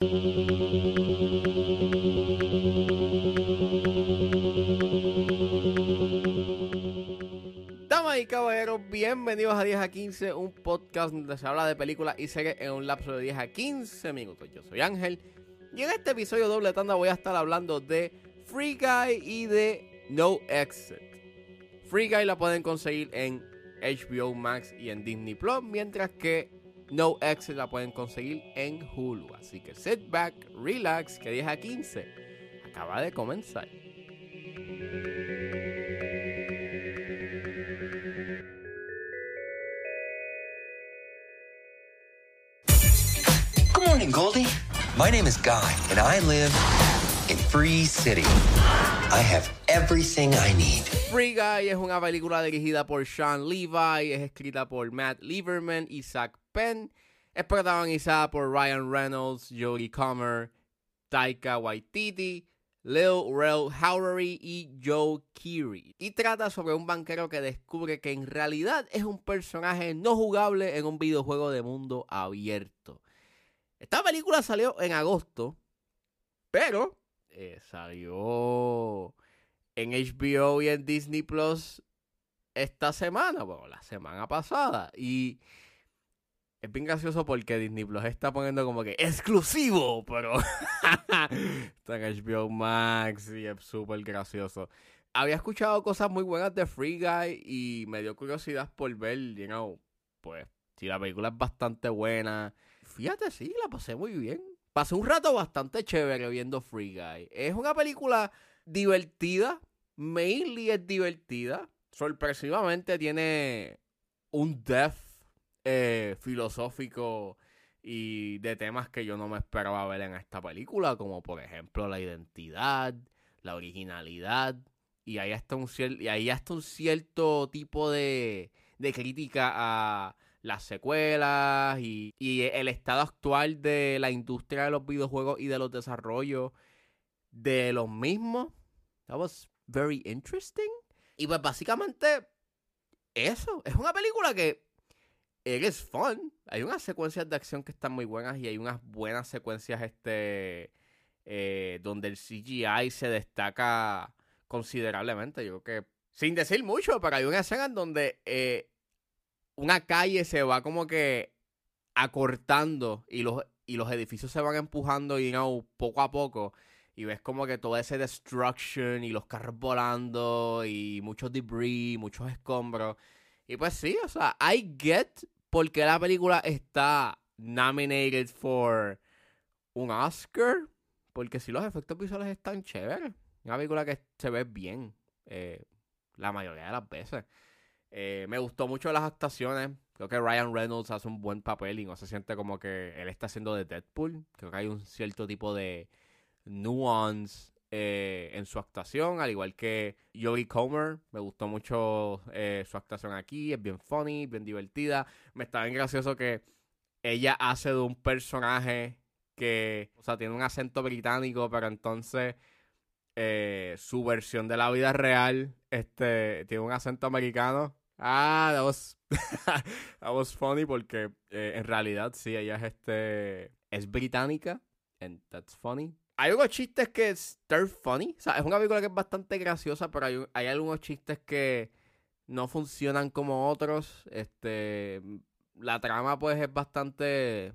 Damas y caballeros, bienvenidos a 10 a 15, un podcast donde se habla de películas y series en un lapso de 10 a 15 minutos. Yo soy Ángel y en este episodio doble tanda voy a estar hablando de Free Guy y de No Exit. Free Guy la pueden conseguir en HBO Max y en Disney Plus, mientras que No Exit la pueden conseguir en Hulu. Así que sit back, relax, que 10 a 15 acaba de comenzar. Good morning, Goldie. My name is Guy, and I live in Free City. I have everything I need. Free Guy es una película dirigida por Sean Levi, es escrita por Matt Lieberman y Zach Penn, es protagonizada por Ryan Reynolds, Jodie Comer, Taika Waititi, Lil Rel Howery y Joe Keery. Y trata sobre un banquero que descubre que en realidad es un personaje no jugable en un videojuego de mundo abierto. Esta película salió en agosto, pero eh, salió en HBO y en Disney Plus esta semana, bueno, la semana pasada. Y es bien gracioso porque Disney Plus está poniendo como que exclusivo, pero está en HBO Max y es súper gracioso. Había escuchado cosas muy buenas de Free Guy y me dio curiosidad por ver, you know, pues, si la película es bastante buena. Fíjate, sí, la pasé muy bien. Pasé un rato bastante chévere viendo Free Guy. Es una película divertida, mainly es divertida. Sorpresivamente tiene un depth eh, filosófico y de temas que yo no me esperaba ver en esta película, como por ejemplo la identidad, la originalidad, y ahí está un, cier hasta un cierto tipo de, de crítica a las secuelas y, y el estado actual de la industria de los videojuegos y de los desarrollos de los mismos. That was very interesting. Y pues básicamente eso, es una película que es fun. Hay unas secuencias de acción que están muy buenas y hay unas buenas secuencias este eh, donde el CGI se destaca considerablemente. Yo que, sin decir mucho, pero hay una escena en donde eh, una calle se va como que acortando y los, y los edificios se van empujando y you poco a poco. Y ves como que todo ese destruction y los carros volando y muchos debris, muchos escombros. Y pues sí, o sea, I get por qué la película está nominated for un Oscar. Porque si los efectos visuales están chéveres. Una película que se ve bien eh, la mayoría de las veces. Eh, me gustó mucho las actuaciones. Creo que Ryan Reynolds hace un buen papel y no se siente como que él está haciendo de Deadpool. Creo que hay un cierto tipo de nuance eh, en su actuación, al igual que Jodie Comer. Me gustó mucho eh, su actuación aquí. Es bien funny, bien divertida. Me está bien gracioso que ella hace de un personaje que, o sea, tiene un acento británico, pero entonces eh, su versión de la vida real este, tiene un acento americano. Ah, that was, that funny porque en realidad sí, ella es este es británica and that's funny. Hay unos chistes que they're funny, o sea, es una película que es bastante graciosa, pero hay, hay algunos chistes que no funcionan como otros. Este, la trama pues es bastante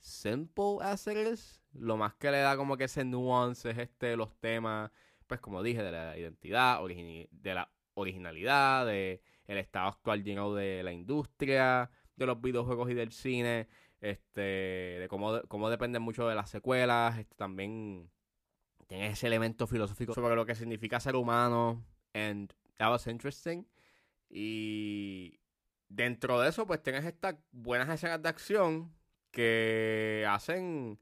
simple as it. Lo más que le da como que ese nuance es este los temas, pues como dije, de la identidad, de la originalidad, de el estado actual lleno de la industria, de los videojuegos y del cine, este, de cómo, cómo dependen mucho de las secuelas, este, también tiene ese elemento filosófico sobre lo que significa ser humano, and that was interesting. Y dentro de eso, pues tienes estas buenas escenas de acción que hacen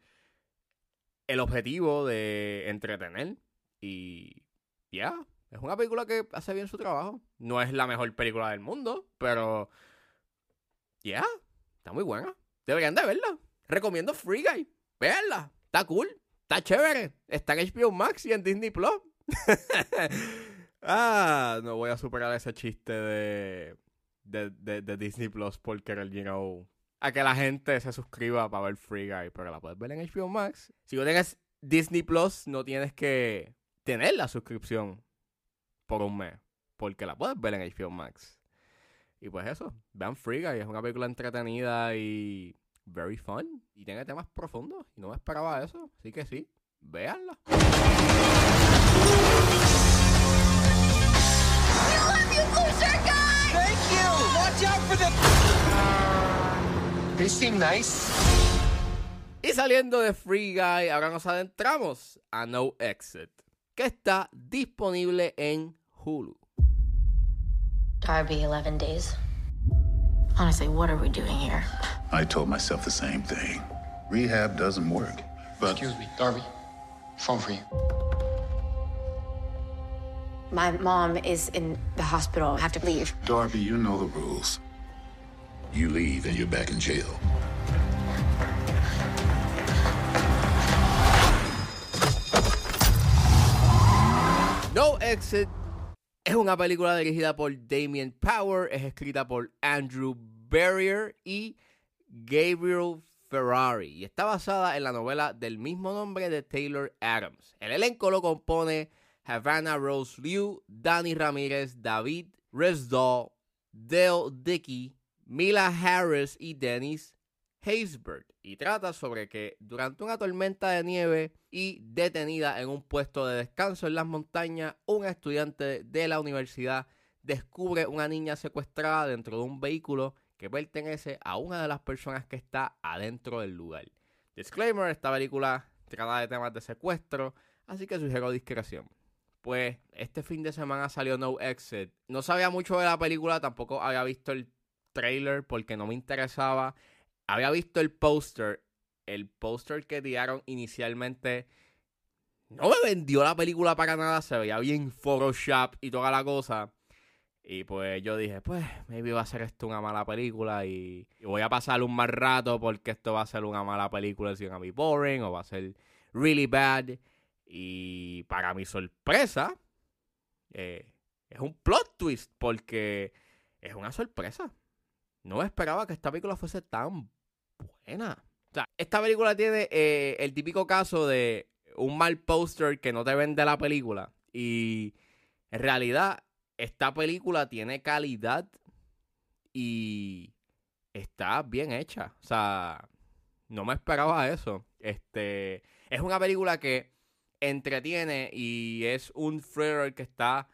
el objetivo de entretener y ya, es una película que hace bien su trabajo. No es la mejor película del mundo, pero. Ya, está muy buena. Deberían de verla. Recomiendo Free Guy. Veanla. Está cool. Está chévere. Está en HBO Max y en Disney Plus. ah, no voy a superar ese chiste de, de, de, Disney Plus porque el you a que la gente se suscriba para ver Free Guy, pero la puedes ver en HBO Max. Si no tienes Disney Plus, no tienes que tener la suscripción por un mes, porque la puedes ver en HBO Max. Y pues eso, vean Free Guy, es una película entretenida y very fun. Y tiene temas profundos. Y no me esperaba eso. Así que sí, véanla. Y saliendo de Free Guy, ahora nos adentramos a No Exit, que está disponible en Hulu. Darby, 11 days. Honestly, what are we doing here? I told myself the same thing. Rehab doesn't work. But Excuse me, Darby. Phone for you. My mom is in the hospital. I have to leave. Darby, you know the rules. You leave and you're back in jail. No Exit es una película dirigida por Damien Power, es escrita por Andrew Barrier y Gabriel Ferrari y está basada en la novela del mismo nombre de Taylor Adams. El elenco lo compone Havana Rose Liu, Danny Ramírez, David Resdahl, Dale Dickey, Mila Harris y Dennis Haysbert y trata sobre que durante una tormenta de nieve y detenida en un puesto de descanso en las montañas, un estudiante de la universidad descubre una niña secuestrada dentro de un vehículo que pertenece a una de las personas que está adentro del lugar. Disclaimer, esta película trata de temas de secuestro, así que sugiero discreción. Pues este fin de semana salió No Exit. No sabía mucho de la película, tampoco había visto el trailer porque no me interesaba había visto el póster. El póster que tiraron inicialmente no me vendió la película para nada. Se veía bien Photoshop y toda la cosa. Y pues yo dije, pues, maybe va a ser esto una mala película y, voy a pasar un mal rato porque esto va a ser una mala película, si a be boring o va a ser really bad. Y para mi sorpresa, eh, es un plot twist porque es una sorpresa. No esperaba que esta película fuese tan buena. O sea, esta película tiene eh, el típico caso de un mal póster que no te vende la película. Y en realidad, esta película tiene calidad y está bien hecha. O sea, no me esperaba eso. Este, es una película que entretiene y es un thriller que está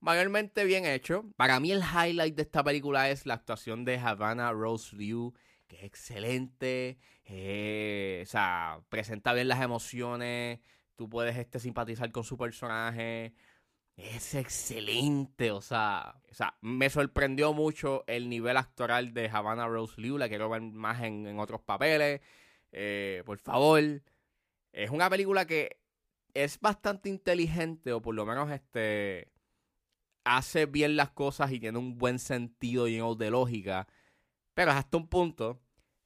mayormente bien hecho. Para mí el highlight de esta película es la actuación de Havana Rose Liu, que es excelente. eh, o sea, presenta bien las emociones. Tú puedes este, simpatizar con su personaje. Es excelente, o sea, o sea, me sorprendió mucho el nivel actoral de Havana Rose Liu. La quiero ver más en, en otros papeles. Eh, por favor. Es una película que es bastante inteligente, o por lo menos este hace bien las cosas y tiene un buen sentido lleno de lógica. Pero hasta un punto.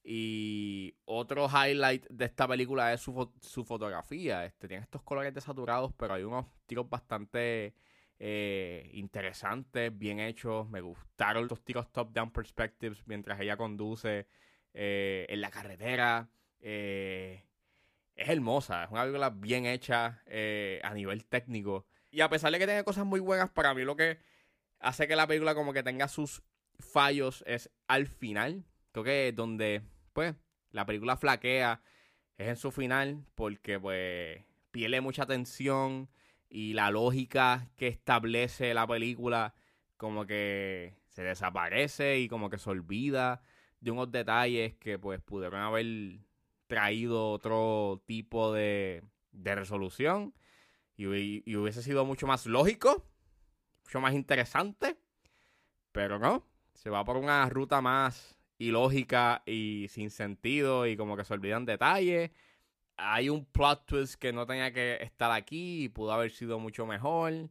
Y otro highlight de esta película es su, su fotografía. Este, tiene estos colores desaturados, pero hay unos tiros bastante eh, interesantes, bien hechos. Me gustaron los tiros top-down perspectives mientras ella conduce eh, en la carretera. Eh, es hermosa, es una película bien hecha a nivel técnico. Y a pesar de que tiene cosas muy buenas, para mí lo que hace que la película como que tenga sus fallos es al final. Creo que es donde, pues, la película flaquea es en su final porque, pues, pierde mucha tensión y la lógica que establece la película como que se desaparece y como que se olvida de unos detalles que, pues, pudieron haber traído otro tipo de, de resolución y, hubi- y hubiese sido mucho más lógico, mucho más interesante, pero no, se va por una ruta más ilógica y sin sentido y como que se olvidan detalles. Hay un plot twist que no tenía que estar aquí y pudo haber sido mucho mejor.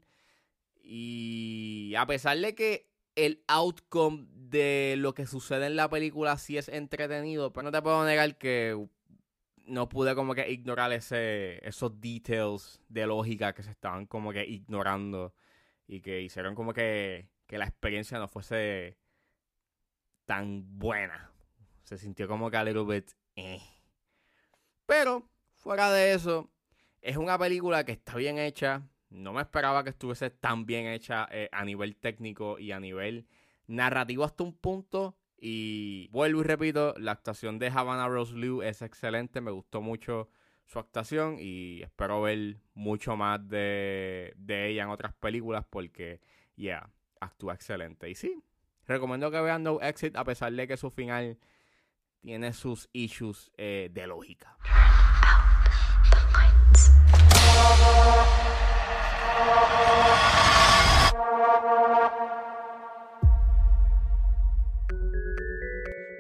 Y a pesar de que el outcome de lo que sucede en la película sí es entretenido, pero no te puedo negar que no pude como que ignorar ese, esos details de lógica que se estaban como que ignorando y que hicieron como que, que la experiencia no fuese tan buena. Se sintió como que a little bit. eh. Pero, fuera de eso, es una película que está bien hecha. No me esperaba que estuviese tan bien hecha eh, a nivel técnico y a nivel narrativo hasta un punto. Y vuelvo y repito, la actuación de Havana Rose Liu es excelente. Me gustó mucho su actuación y espero ver mucho más de, de ella en otras películas porque, yeah, actúa excelente. Y sí, recomiendo que vean No Exit a pesar de que su final tiene sus issues eh, de lógica.